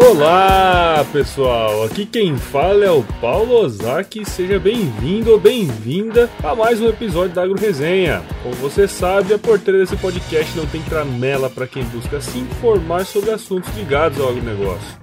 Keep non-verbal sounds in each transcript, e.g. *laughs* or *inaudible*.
Olá pessoal, aqui quem fala é o Paulo Ozaki, seja bem-vindo ou bem-vinda a mais um episódio da Agro Resenha. Como você sabe, a porteira desse podcast não tem tramela para quem busca se informar sobre assuntos ligados ao agronegócio.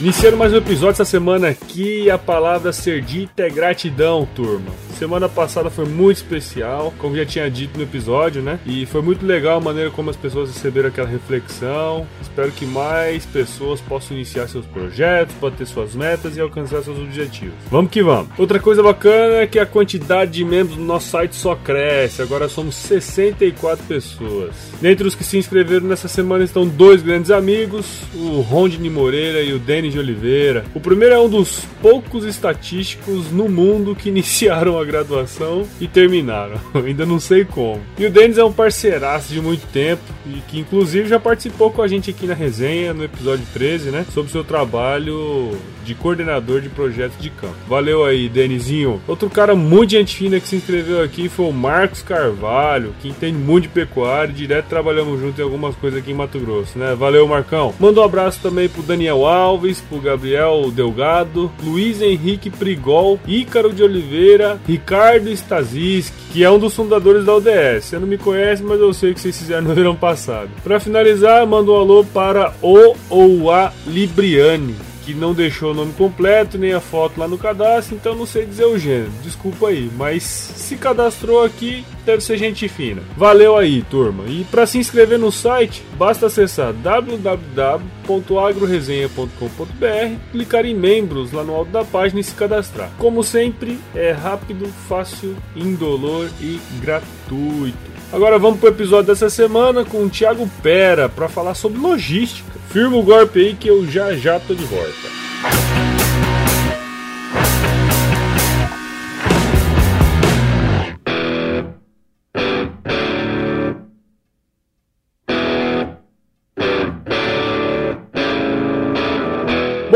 Iniciando mais um episódio essa semana aqui, a palavra ser dita é gratidão, turma. Semana passada foi muito especial, como já tinha dito no episódio, né? E foi muito legal a maneira como as pessoas receberam aquela reflexão. Espero que mais pessoas possam iniciar seus projetos, bater suas metas e alcançar seus objetivos. Vamos que vamos. Outra coisa bacana é que a quantidade de membros do nosso site só cresce. Agora somos 64 pessoas. Dentre os que se inscreveram nessa semana estão dois grandes amigos, o Rondini Moreira e o Denis de Oliveira. O primeiro é um dos poucos estatísticos no mundo que *laughs* iniciaram a graduação e terminaram. *laughs* Ainda não sei como. E o Denis é um parceiraço de muito tempo e que inclusive já participou com a gente aqui na resenha no episódio 13, né? Sobre o seu trabalho de coordenador de projetos de campo. Valeu aí, Denizinho. Outro cara muito gente fina que se inscreveu aqui foi o Marcos Carvalho, que entende muito de pecuária direto trabalhamos junto em algumas coisas aqui em Mato Grosso, né? Valeu, Marcão. Manda um abraço também pro Daniel Alves, pro Gabriel Delgado, Luiz Henrique Prigol, Ícaro de Oliveira, Ricardo Stasiski, que é um dos fundadores da ODS. Você não me conhece, mas eu sei que vocês fizeram no verão passado. Para finalizar, mando um alô para o ou a Libriane que não deixou o nome completo nem a foto lá no cadastro, então não sei dizer o gênero. Desculpa aí, mas se cadastrou aqui, deve ser gente fina. Valeu aí, turma. E para se inscrever no site, basta acessar www.agroresenha.com.br, clicar em membros lá no alto da página e se cadastrar. Como sempre, é rápido, fácil, indolor e gratuito. Agora vamos pro episódio dessa semana com o Thiago Pera para falar sobre logística. Firma o golpe aí que eu já já tô de volta.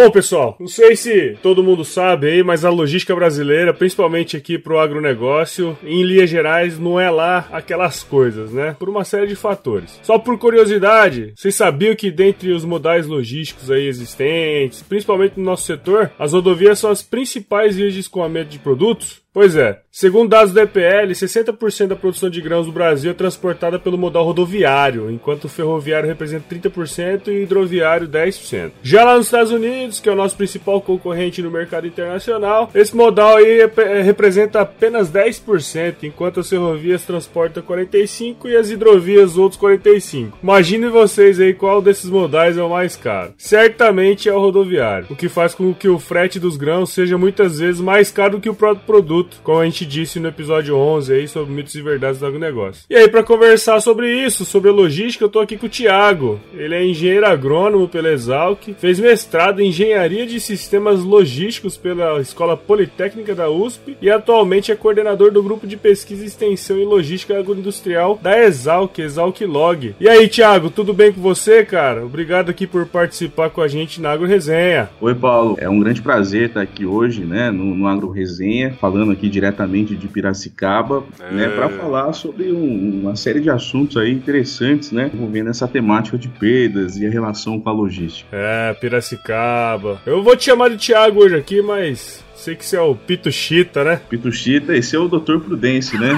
Bom, pessoal, não sei se todo mundo sabe aí, mas a logística brasileira, principalmente aqui pro agronegócio, em linhas gerais, não é lá aquelas coisas, né? Por uma série de fatores. Só por curiosidade, vocês sabiam que dentre os modais logísticos aí existentes, principalmente no nosso setor, as rodovias são as principais vias de escoamento de produtos? Pois é, segundo dados do EPL, 60% da produção de grãos do Brasil é transportada pelo modal rodoviário, enquanto o ferroviário representa 30% e o hidroviário 10%. Já lá nos Estados Unidos, que é o nosso principal concorrente no mercado internacional, esse modal aí representa apenas 10%, enquanto as ferrovias transportam 45% e as hidrovias outros 45%. Imaginem vocês aí qual desses modais é o mais caro. Certamente é o rodoviário, o que faz com que o frete dos grãos seja muitas vezes mais caro do que o próprio produto como a gente disse no episódio 11 aí sobre mitos e verdades do agronegócio. E aí para conversar sobre isso, sobre a logística, eu tô aqui com o Thiago. Ele é engenheiro agrônomo pela Exalc, fez mestrado em engenharia de sistemas logísticos pela Escola Politécnica da USP e atualmente é coordenador do grupo de pesquisa, extensão e logística agroindustrial da Exalc, Exalc Log. E aí, Thiago, tudo bem com você, cara? Obrigado aqui por participar com a gente na Agro Resenha. Oi, Paulo. É um grande prazer estar aqui hoje, né, no, no Agro Resenha, falando aqui diretamente de Piracicaba, é. né, para falar sobre um, uma série de assuntos aí interessantes, né, envolvendo essa temática de perdas e a relação com a logística. É, Piracicaba. Eu vou te chamar de Thiago hoje aqui, mas Sei que você é o Pituchita, né? Pituchita, esse é o Dr. Prudêncio, né?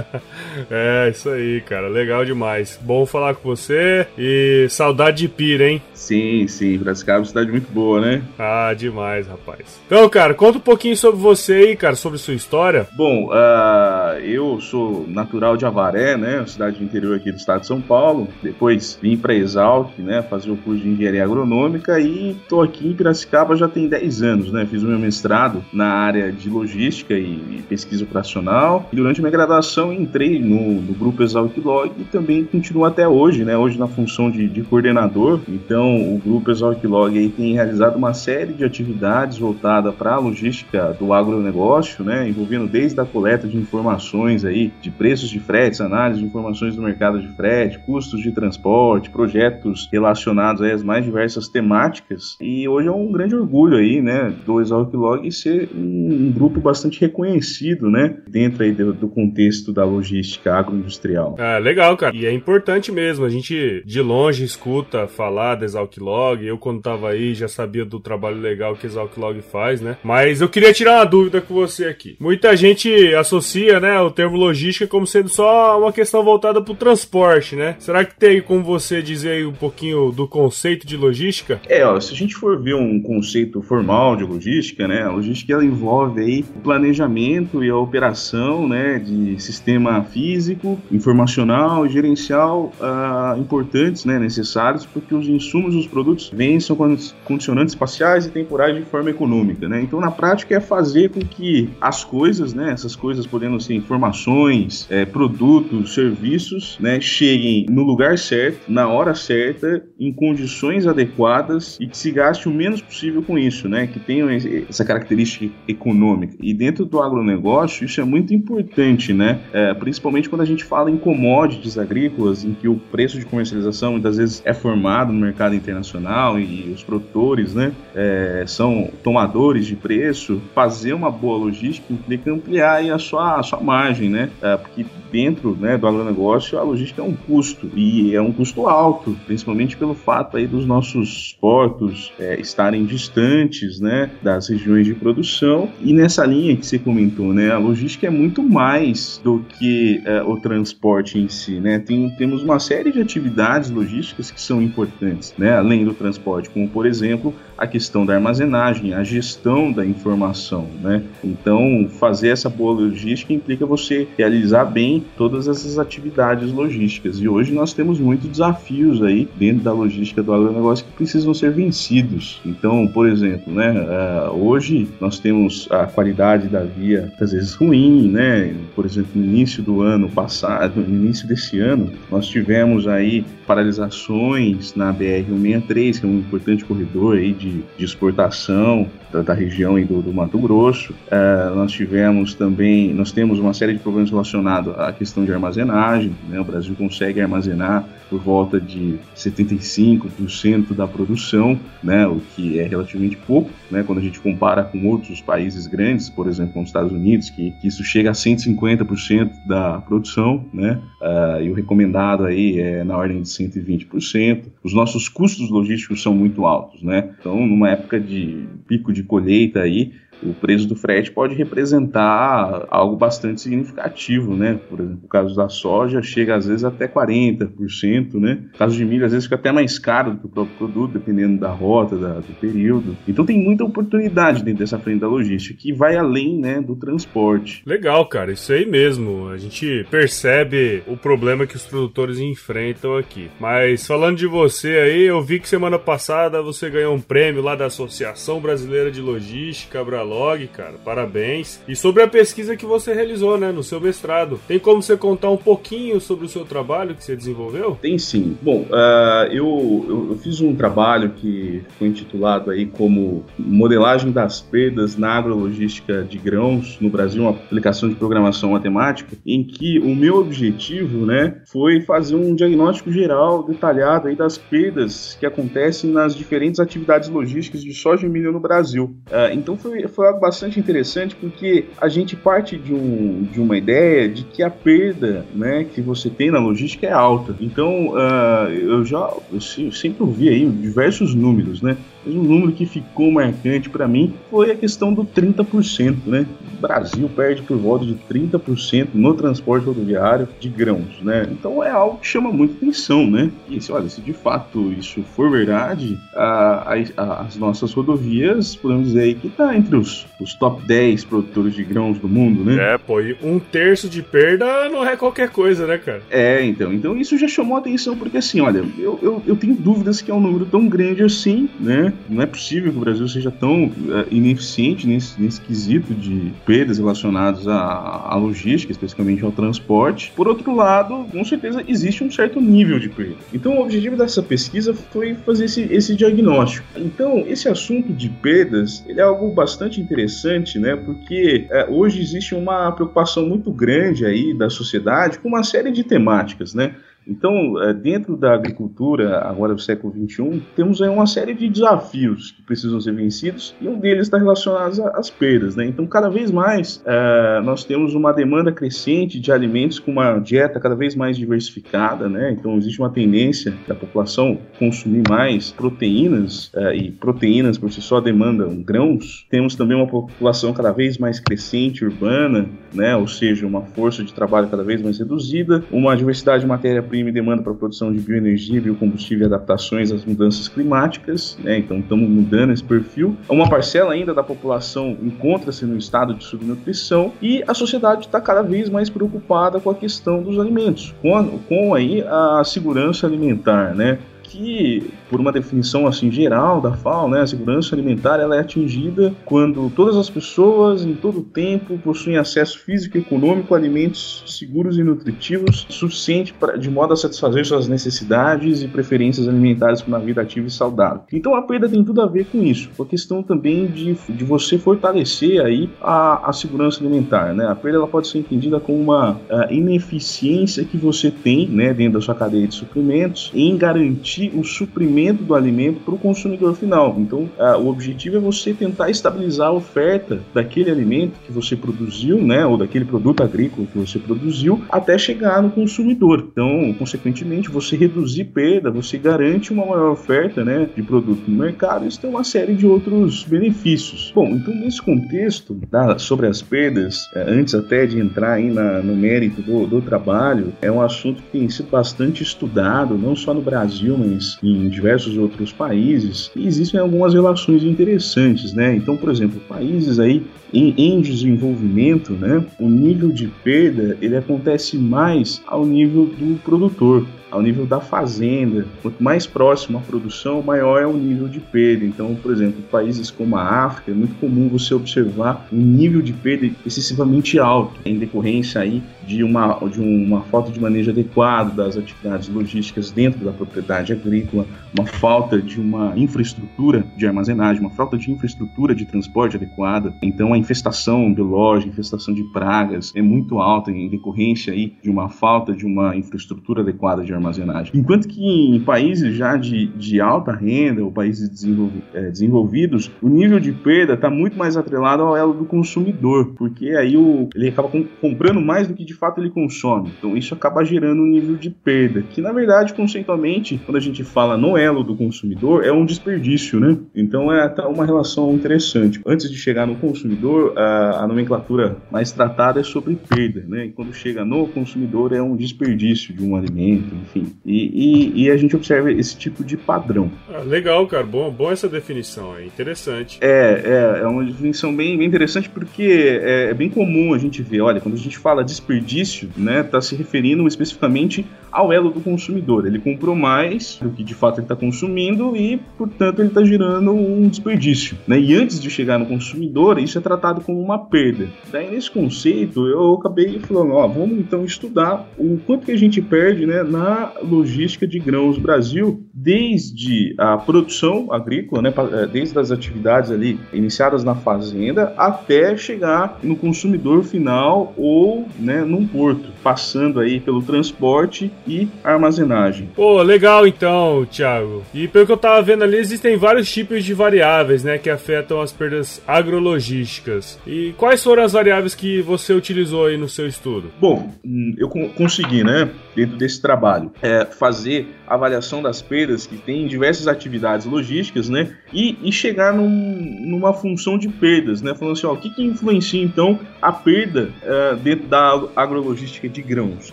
*laughs* é, isso aí, cara. Legal demais. Bom falar com você e saudade de Pira, hein? Sim, sim. Piracicaba é uma cidade muito boa, né? Ah, demais, rapaz. Então, cara, conta um pouquinho sobre você aí, cara, sobre sua história. Bom, uh, eu sou natural de Avaré, né? Cidade do interior aqui do estado de São Paulo. Depois vim para Exalc, né? Fazer o curso de engenharia agronômica e tô aqui em Piracicaba já tem 10 anos, né? Fiz o meu mestrado na área de logística e, pesquisa operacional. E durante minha graduação entrei no, no grupo Exalc Log e também continuo até hoje, né? Hoje na função de, de coordenador. Então o grupo Exalc Log tem realizado uma série de atividades voltada para a logística do agronegócio, né? Envolvendo desde a coleta de informações aí de preços de fretes, análise de informações do mercado de frete, custos de transporte, projetos relacionados às mais diversas temáticas. E hoje é um grande orgulho aí, né, do Exalc Log ser um, um, grupo bastante reconhecido, né, dentro aí do, do contexto da logística agroindustrial. Ah, legal, cara. E é importante mesmo. A gente de longe escuta falar da Exalc Log. Eu quando tava aí já sabia do trabalho legal que Exalc Log faz, né? Mas eu queria tirar uma dúvida com você aqui. Muita gente associa, né, o termo logística como sendo só uma questão voltada para o transporte, né? Será que tem como você dizer aí um pouquinho do conceito de logística? É, ó, se a gente for ver um conceito formal de logística, né, a logística ela envolve aí o planejamento e a operação, né, de sistema físico, informacional e gerencial uh, importantes, né, necessários para que os insumos dos produtos vençam condicionantes espaciais e temporais de forma econômica, né? Então, na prática, é fazer com que as coisas, né, essas coisas podendo ser informações, é, produtos, serviços, né, cheguem no lugar certo, na hora certa, em condições adequadas e que se gaste o menos possível com isso, né? Que tenham essa característica econômica. E dentro do agronegócio, isso é muito importante, né? É, principalmente quando a gente fala em commodities agrícolas, em que o preço de comercialização muitas vezes é formado no mercado internacional e os produtores, né, é, são tomadores de preço. Fazer uma boa logística implica ampliar a sua, a sua margem, né? É, porque dentro né, do agronegócio, a logística é um custo e é um custo alto, principalmente pelo fato aí dos nossos portos é, estarem distantes né, das regiões de produção. E nessa linha que você comentou, né, a logística é muito mais do que é, o transporte em si. Né? Tem, temos uma série de atividades logísticas que são importantes, né, além do transporte, como por exemplo a questão da armazenagem, a gestão da informação. Né? Então, fazer essa boa logística implica você realizar bem todas essas atividades logísticas. E hoje nós temos muitos desafios aí dentro da logística do agronegócio que precisam ser vencidos. Então, por exemplo, né, uh, hoje nós temos a qualidade da via às vezes ruim, né? Por exemplo, no início do ano passado, no início desse ano, nós tivemos aí paralisações na BR-163, que é um importante corredor aí de, de exportação da, da região do, do, Mato Grosso. Uh, nós tivemos também, nós temos uma série de problemas relacionados à questão de armazenagem. Né? O Brasil consegue armazenar por volta de 75% da produção, né? o que é relativamente pouco, né? quando a gente compara com outros países grandes, por exemplo, com os Estados Unidos, que, que isso chega a 150% da produção, né? Uh, e o recomendado aí é na ordem de 120%. Os nossos custos logísticos são muito altos, né? Então, numa época de pico de colheita aí, o preço do frete pode representar algo bastante significativo, né? Por exemplo, o caso da soja chega às vezes até 40%, né? O caso de milho às vezes fica até mais caro do que o próprio produto, dependendo da rota, da, do período. Então tem muita oportunidade dentro dessa frente da logística, que vai além, né, do transporte. Legal, cara, isso aí mesmo. A gente percebe o problema que os produtores enfrentam aqui. Mas falando de você aí, eu vi que semana passada você ganhou um prêmio lá da Associação Brasileira de Logística, Bralog Log, cara. Parabéns. E sobre a pesquisa que você realizou, né, no seu mestrado. Tem como você contar um pouquinho sobre o seu trabalho que você desenvolveu? Tem sim. Bom, uh, eu, eu, eu, fiz um trabalho que foi intitulado aí como Modelagem das Perdas na Agrologística de Grãos no Brasil, uma aplicação de programação matemática, em que o meu objetivo, né, foi fazer um diagnóstico geral detalhado aí das perdas que acontecem nas diferentes atividades logísticas de soja e milho no Brasil. Uh, então foi, foi algo bastante interessante porque a gente parte de, um, de uma ideia de que a perda né, que você tem na logística é alta. Então, uh, eu já eu sempre ouvi aí diversos números, né? Mas um número que ficou marcante para mim foi a questão do 30%, né? O Brasil perde por volta de 30% no transporte rodoviário de grãos, né? Então é algo que chama muita atenção, né? E se, olha, se de fato isso for verdade, a, a, as nossas rodovias, podemos dizer aí que tá entre os, os top 10 produtores de grãos do mundo, né? É, pô, e um terço de perda não é qualquer coisa, né, cara? É, então. Então isso já chamou a atenção, porque assim, olha, eu, eu, eu tenho dúvidas que é um número tão grande assim, né? Não é possível que o Brasil seja tão uh, ineficiente nesse, nesse quesito de perdas relacionadas à, à logística, especificamente ao transporte. Por outro lado, com certeza existe um certo nível de perda. Então, o objetivo dessa pesquisa foi fazer esse, esse diagnóstico. Então, esse assunto de perdas, ele é algo bastante interessante, né? Porque é, hoje existe uma preocupação muito grande aí da sociedade com uma série de temáticas, né? Então, é, dentro da agricultura, agora do século XXI, temos aí uma série de desafios que precisam ser vencidos e um deles está relacionado às perdas. Né? Então, cada vez mais, é, nós temos uma demanda crescente de alimentos com uma dieta cada vez mais diversificada. Né? Então, existe uma tendência da população consumir mais proteínas é, e proteínas por si só demandam grãos. Temos também uma população cada vez mais crescente, urbana, né? ou seja, uma força de trabalho cada vez mais reduzida, uma diversidade de matéria-prima e demanda para a produção de bioenergia, biocombustível e adaptações às mudanças climáticas, né? então estamos mudando esse perfil. Uma parcela ainda da população encontra-se no estado de subnutrição e a sociedade está cada vez mais preocupada com a questão dos alimentos, com, com aí a segurança alimentar, né? que, por uma definição assim geral da FAO, né, a segurança alimentar ela é atingida quando todas as pessoas, em todo o tempo, possuem acesso físico e econômico a alimentos seguros e nutritivos suficiente pra, de modo a satisfazer suas necessidades e preferências alimentares para uma vida ativa e saudável. Então a perda tem tudo a ver com isso, com a questão também de, de você fortalecer aí a, a segurança alimentar. Né? A perda ela pode ser entendida como uma ineficiência que você tem né, dentro da sua cadeia de suprimentos em garantir o suprimento do alimento para o consumidor final. Então, o objetivo é você tentar estabilizar a oferta daquele alimento que você produziu, né, ou daquele produto agrícola que você produziu, até chegar no consumidor. Então, consequentemente, você reduzir perda, você garante uma maior oferta, né, de produto no mercado. Isso tem uma série de outros benefícios. Bom, então nesse contexto da, sobre as perdas, é, antes até de entrar aí na, no mérito do, do trabalho, é um assunto que tem sido bastante estudado, não só no Brasil, mas em diversos outros países, existem algumas relações interessantes, né? Então, por exemplo, países aí em, em, desenvolvimento, né, o nível de perda ele acontece mais ao nível do produtor ao nível da fazenda. Quanto mais próximo à produção, maior é o nível de perda. Então, por exemplo, países como a África, é muito comum você observar um nível de perda excessivamente alto, em decorrência aí de uma, de uma falta de manejo adequado das atividades logísticas dentro da propriedade agrícola, uma falta de uma infraestrutura de armazenagem, uma falta de infraestrutura de transporte adequada. Então, a infestação biológica, infestação de pragas é muito alta em decorrência aí de uma falta de uma infraestrutura adequada de armazenagem. Enquanto que em países já de, de alta renda ou países desenvolvi, é, desenvolvidos, o nível de perda está muito mais atrelado ao elo do consumidor, porque aí o, ele acaba com, comprando mais do que de fato ele consome. Então isso acaba gerando um nível de perda, que na verdade, conceitualmente, quando a gente fala no elo do consumidor, é um desperdício, né? Então é uma relação interessante. Antes de chegar no consumidor, a, a nomenclatura mais tratada é sobre perda, né? E quando chega no consumidor é um desperdício de um alimento, enfim. E, e, e, a gente observa esse tipo de padrão. Ah, legal, cara. Bom, bom essa definição, é interessante. É, é, é uma definição bem, bem interessante porque é, é, bem comum a gente ver, olha, quando a gente fala desperdício, né, tá se referindo especificamente ao elo do consumidor. Ele comprou mais do que de fato ele está consumindo e, portanto, ele está gerando um desperdício. Né? E antes de chegar no consumidor, isso é tratado como uma perda. Daí, nesse conceito, eu acabei falando, ó, vamos então estudar o quanto que a gente perde né, na logística de grãos Brasil, desde a produção agrícola, né, eh, desde as atividades ali iniciadas na fazenda até chegar no consumidor final ou né, num porto, passando aí pelo transporte e armazenagem. Pô, legal então, Thiago. E pelo que eu tava vendo ali, existem vários tipos de variáveis, né, que afetam as perdas agrologísticas. E quais foram as variáveis que você utilizou aí no seu estudo? Bom, hum, eu consegui, né, dentro desse trabalho, é, fazer avaliação das perdas que tem diversas atividades logísticas, né? E, e chegar num, numa função de perdas, né? Falando assim, ó, o que, que influencia então a perda uh, dentro da agrologística de grãos?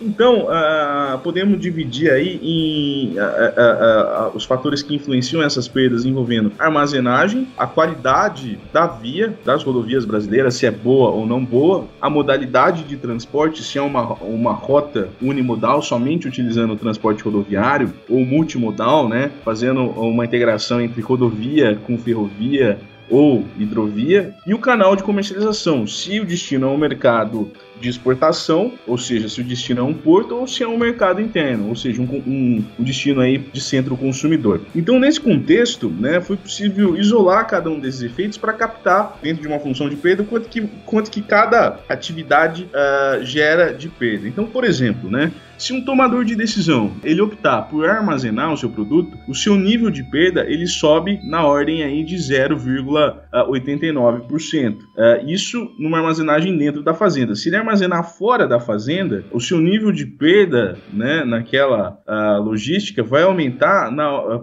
Então, uh, podemos dividir aí em uh, os fatores que influenciam essas perdas envolvendo armazenagem, a qualidade da via das rodovias brasileiras, se é boa ou não boa, a modalidade de transporte, se é uma, uma rota unimodal somente utilizando o transporte rodoviário ou multimodal, né, fazendo uma integração entre rodovia com ferrovia ou hidrovia, e o canal de comercialização, se o destino é um mercado de exportação, ou seja, se o destino é um porto ou se é um mercado interno, ou seja, um, um, um destino aí de centro consumidor. Então, nesse contexto, né, foi possível isolar cada um desses efeitos para captar, dentro de uma função de perda, quanto que, quanto que cada atividade uh, gera de perda. Então, por exemplo, né, se um tomador de decisão ele optar por armazenar o seu produto, o seu nível de perda ele sobe na ordem aí de 0,89%. Uh, isso numa armazenagem dentro da fazenda. Se ele armazenar fora da fazenda, o seu nível de perda né, naquela logística vai aumentar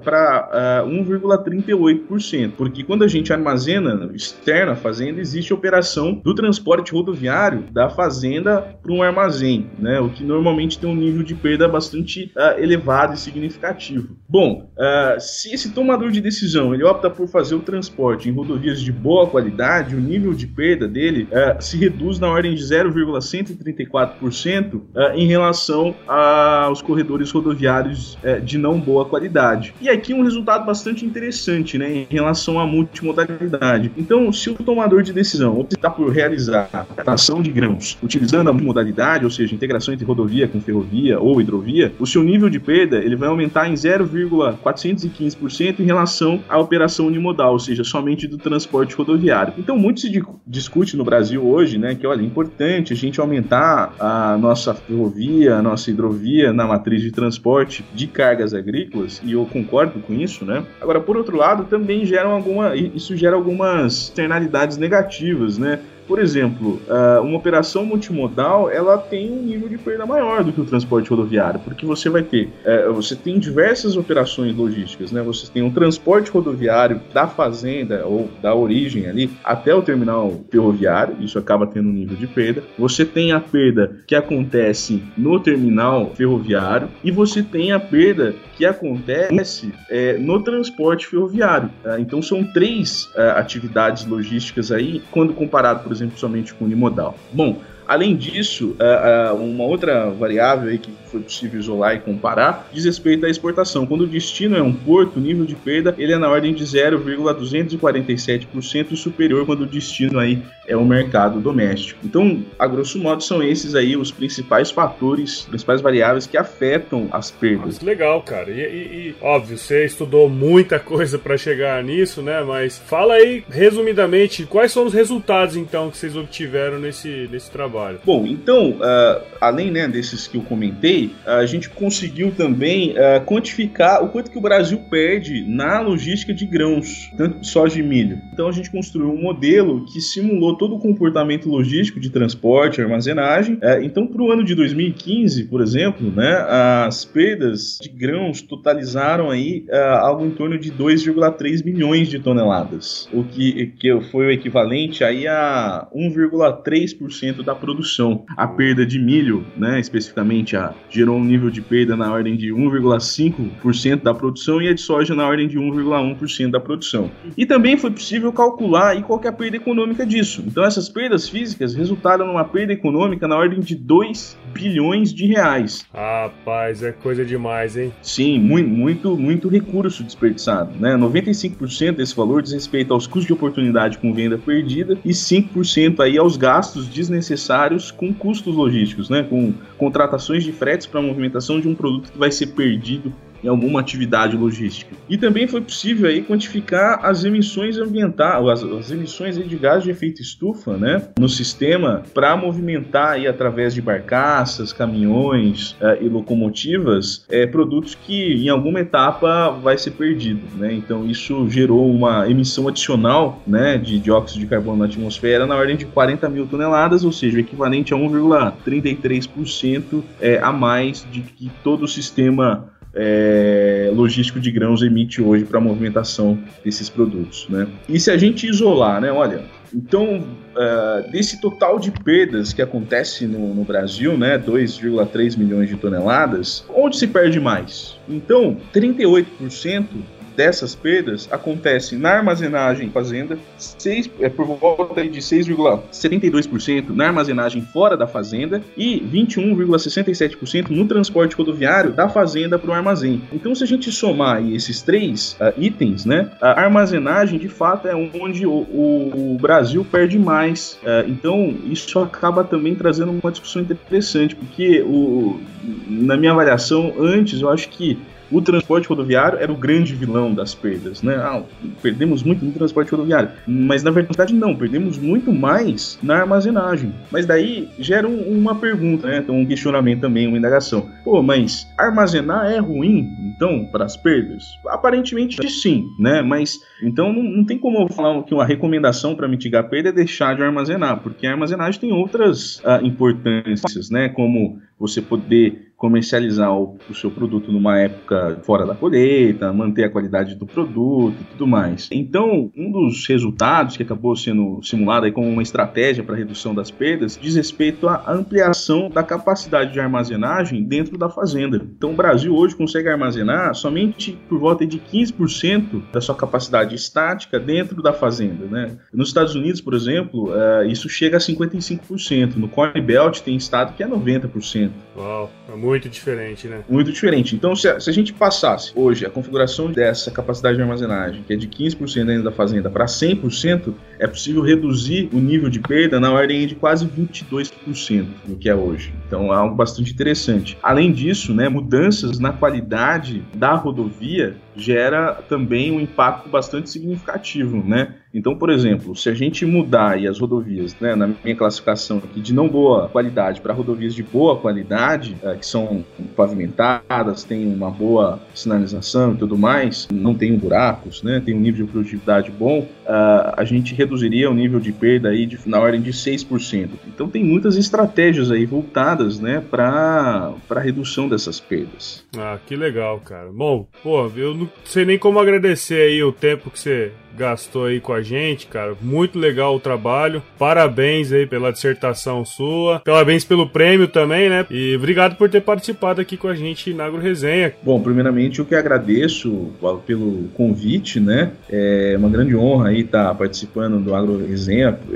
para uh, 1,38%. Porque quando a gente armazena externa à fazenda, existe a operação do transporte rodoviário da fazenda para um armazém, né, o que normalmente tem um nível de perda bastante uh, elevado e significativo. Bom, uh, se esse tomador de decisão ele opta por fazer o transporte em rodovias de boa qualidade, o nível de perda dele uh, se reduz na ordem de 0,134% em relação aos corredores rodoviários de não boa qualidade. E aqui um resultado bastante interessante né, em relação à multimodalidade. Então, se o tomador de decisão optar por realizar a ação de grãos utilizando a multimodalidade, ou seja, integração entre rodovia com ferrovia, ou hidrovia, o seu nível de perda ele vai aumentar em 0,415% em relação à operação unimodal, ou seja, somente do transporte rodoviário. Então, muito se discute no Brasil hoje, né, que olha, é importante a gente aumentar a nossa ferrovia, a nossa hidrovia na matriz de transporte de cargas agrícolas, e eu concordo com isso, né? Agora, por outro lado, também geram alguma, isso gera algumas externalidades negativas, né? Por exemplo, ah, uma operação multimodal ela tem um nível de perda maior do que o transporte rodoviário, porque você vai ter, eh, você tem diversas operações logísticas, né? Você tem um transporte rodoviário da fazenda ou da origem ali até o terminal ferroviário, isso acaba tendo um nível de perda. Você tem a perda que acontece no terminal ferroviário e você tem a perda que acontece é, no transporte ferroviário. Tá? Então são três é, atividades logísticas aí, quando comparado, por exemplo, somente com unimodal. Bom, Além disso, é, é, uma outra variável aí que foi possível isolar e comparar diz respeito à exportação. Quando o destino é um porto, o nível de perda ele é na ordem de 0,247% e superior quando o destino aí é o mercado doméstico. Então, a grosso modo, são esses aí os principais fatores, principais variáveis que afetam as perdas. Nossa, legal, cara. E, e, e, óbvio, você estudou muita coisa para chegar nisso, né? Mas fala aí, resumidamente, quais são os resultados então que vocês obtiveram nesse, nesse trabalho? Bom, então, uh, além né, desses que eu comentei, a gente conseguiu também uh, quantificar o quanto que o Brasil perde na logística de grãos, tanto soja e milho. Então a gente construiu um modelo que simulou todo o comportamento logístico de transporte, armazenagem. Uh, então, para o ano de 2015, por exemplo, né, as perdas de grãos totalizaram aí algo em torno de 2,3 milhões de toneladas, o que, que foi o equivalente aí a 1,3% da produção. A perda de milho, né, especificamente, a, gerou um nível de perda na ordem de 1,5% da produção e a de soja na ordem de 1,1% da produção. E também foi possível calcular aí qual é a perda econômica disso. Então essas perdas físicas resultaram numa perda econômica na ordem de 2 bilhões de reais. Rapaz, é coisa demais, hein? Sim, muito, muito, muito recurso desperdiçado, né? 95% desse valor diz respeito aos custos de oportunidade com venda perdida e 5% aí aos gastos desnecessários necessários com custos logísticos, né? com contratações de fretes para a movimentação de um produto que vai ser perdido em alguma atividade logística. E também foi possível aí quantificar as emissões ambientais, as, as emissões de gás de efeito estufa, né, no sistema para movimentar aí através de barcaças, caminhões uh, e locomotivas é, produtos que em alguma etapa vai ser perdido, né? Então isso gerou uma emissão adicional, né, de dióxido de carbono na atmosfera na ordem de 40 mil toneladas, ou seja, equivalente a 1,33% é, a mais de que todo o sistema é, logístico de grãos emite hoje para a movimentação desses produtos. Né? E se a gente isolar, né, olha, então, uh, desse total de perdas que acontece no, no Brasil, né, 2,3 milhões de toneladas, onde se perde mais? Então, 38% dessas perdas acontece na armazenagem fazenda, 6, é por volta de 6,72% na armazenagem fora da fazenda e 21,67% no transporte rodoviário da fazenda para o armazém. Então, se a gente somar esses três uh, itens, né, a armazenagem de fato é onde o, o, o Brasil perde mais. Uh, então, isso acaba também trazendo uma discussão interessante, porque o, na minha avaliação, antes eu acho que o transporte rodoviário era o grande vilão das perdas, né? Ah, perdemos muito no transporte rodoviário, mas na verdade não, perdemos muito mais na armazenagem. Mas daí gera um, uma pergunta, né? Então, um questionamento também, uma indagação. Pô, mas armazenar é ruim, então, para as perdas? Aparentemente sim, né? Mas então não, não tem como eu falar que uma recomendação para mitigar a perda é deixar de armazenar, porque a armazenagem tem outras uh, importâncias, né? Como você poder comercializar o, o, seu produto numa época fora da colheita, manter a qualidade do produto e tudo mais. Então, um dos resultados que acabou sendo simulado aí como uma estratégia para redução das perdas diz respeito à ampliação da capacidade de armazenagem dentro da fazenda. Então, o Brasil hoje consegue armazenar somente por volta de 15% da sua capacidade estática dentro da fazenda. Né? Nos Estados Unidos, por exemplo, uh, isso chega a 55%. No Corn Belt tem estado que é 90%. Uau, é muito diferente, né? Muito diferente. Então, se a, se a gente passasse hoje a configuração dessa capacidade de armazenagem, que é de 15% dentro da fazenda, para 100%, é possível reduzir o nível de perda na ordem de quase 22% do que é hoje. Então, é algo bastante interessante. Além disso, né, mudanças na qualidade da rodovia gera também um impacto bastante significativo, né? Então, por exemplo, se a gente mudar as rodovias, né, na minha classificação aqui, de não boa qualidade para rodovias de boa qualidade, é, que são pavimentadas, têm uma boa sinalização e tudo mais, não tem buracos, né, tem um nível de produtividade bom, uh, a gente reduziria o nível de perda aí de, na ordem de 6%. Então, tem muitas estratégias aí voltadas, né, para a redução dessas perdas. Ah, que legal, cara. Bom, pô, eu não sei nem como agradecer aí o tempo que você gastou aí com a gente, cara. Muito legal o trabalho. Parabéns aí pela dissertação sua. Parabéns pelo prêmio também, né? E obrigado por ter participado aqui com a gente na Agro Resenha. Bom, primeiramente eu que agradeço pelo convite, né? É uma grande honra aí estar participando do Agro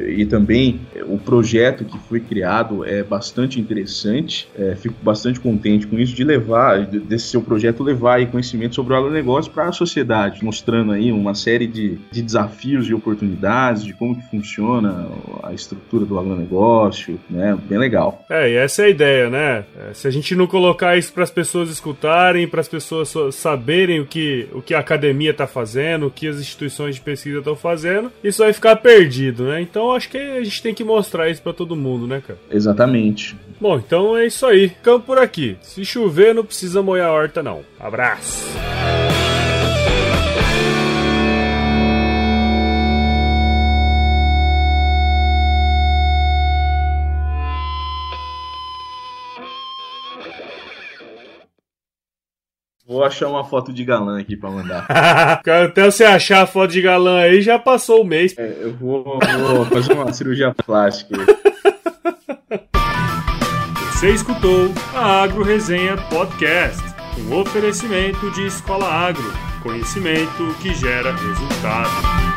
e também o projeto que foi criado é bastante interessante. É, fico bastante contente com isso de levar, desse seu projeto levar aí conhecimento sobre o agronegócio para a sociedade, mostrando aí uma série de de desafios e oportunidades, de como que funciona a estrutura do agronegócio, né? Bem legal. É, e essa é a ideia, né? É, se a gente não colocar isso para as pessoas escutarem, para as pessoas saberem o que, o que a academia está fazendo, o que as instituições de pesquisa estão fazendo, isso vai ficar perdido, né? Então acho que a gente tem que mostrar isso para todo mundo, né, cara? Exatamente. Bom, então é isso aí. Ficamos por aqui. Se chover, não precisa molhar a horta, não. Abraço! Vou achar uma foto de galã aqui pra mandar. *laughs* Até você achar a foto de galã aí, já passou o mês. É, eu vou, vou fazer uma cirurgia plástica. Você escutou a Agro Resenha Podcast, um oferecimento de Escola Agro, conhecimento que gera resultado.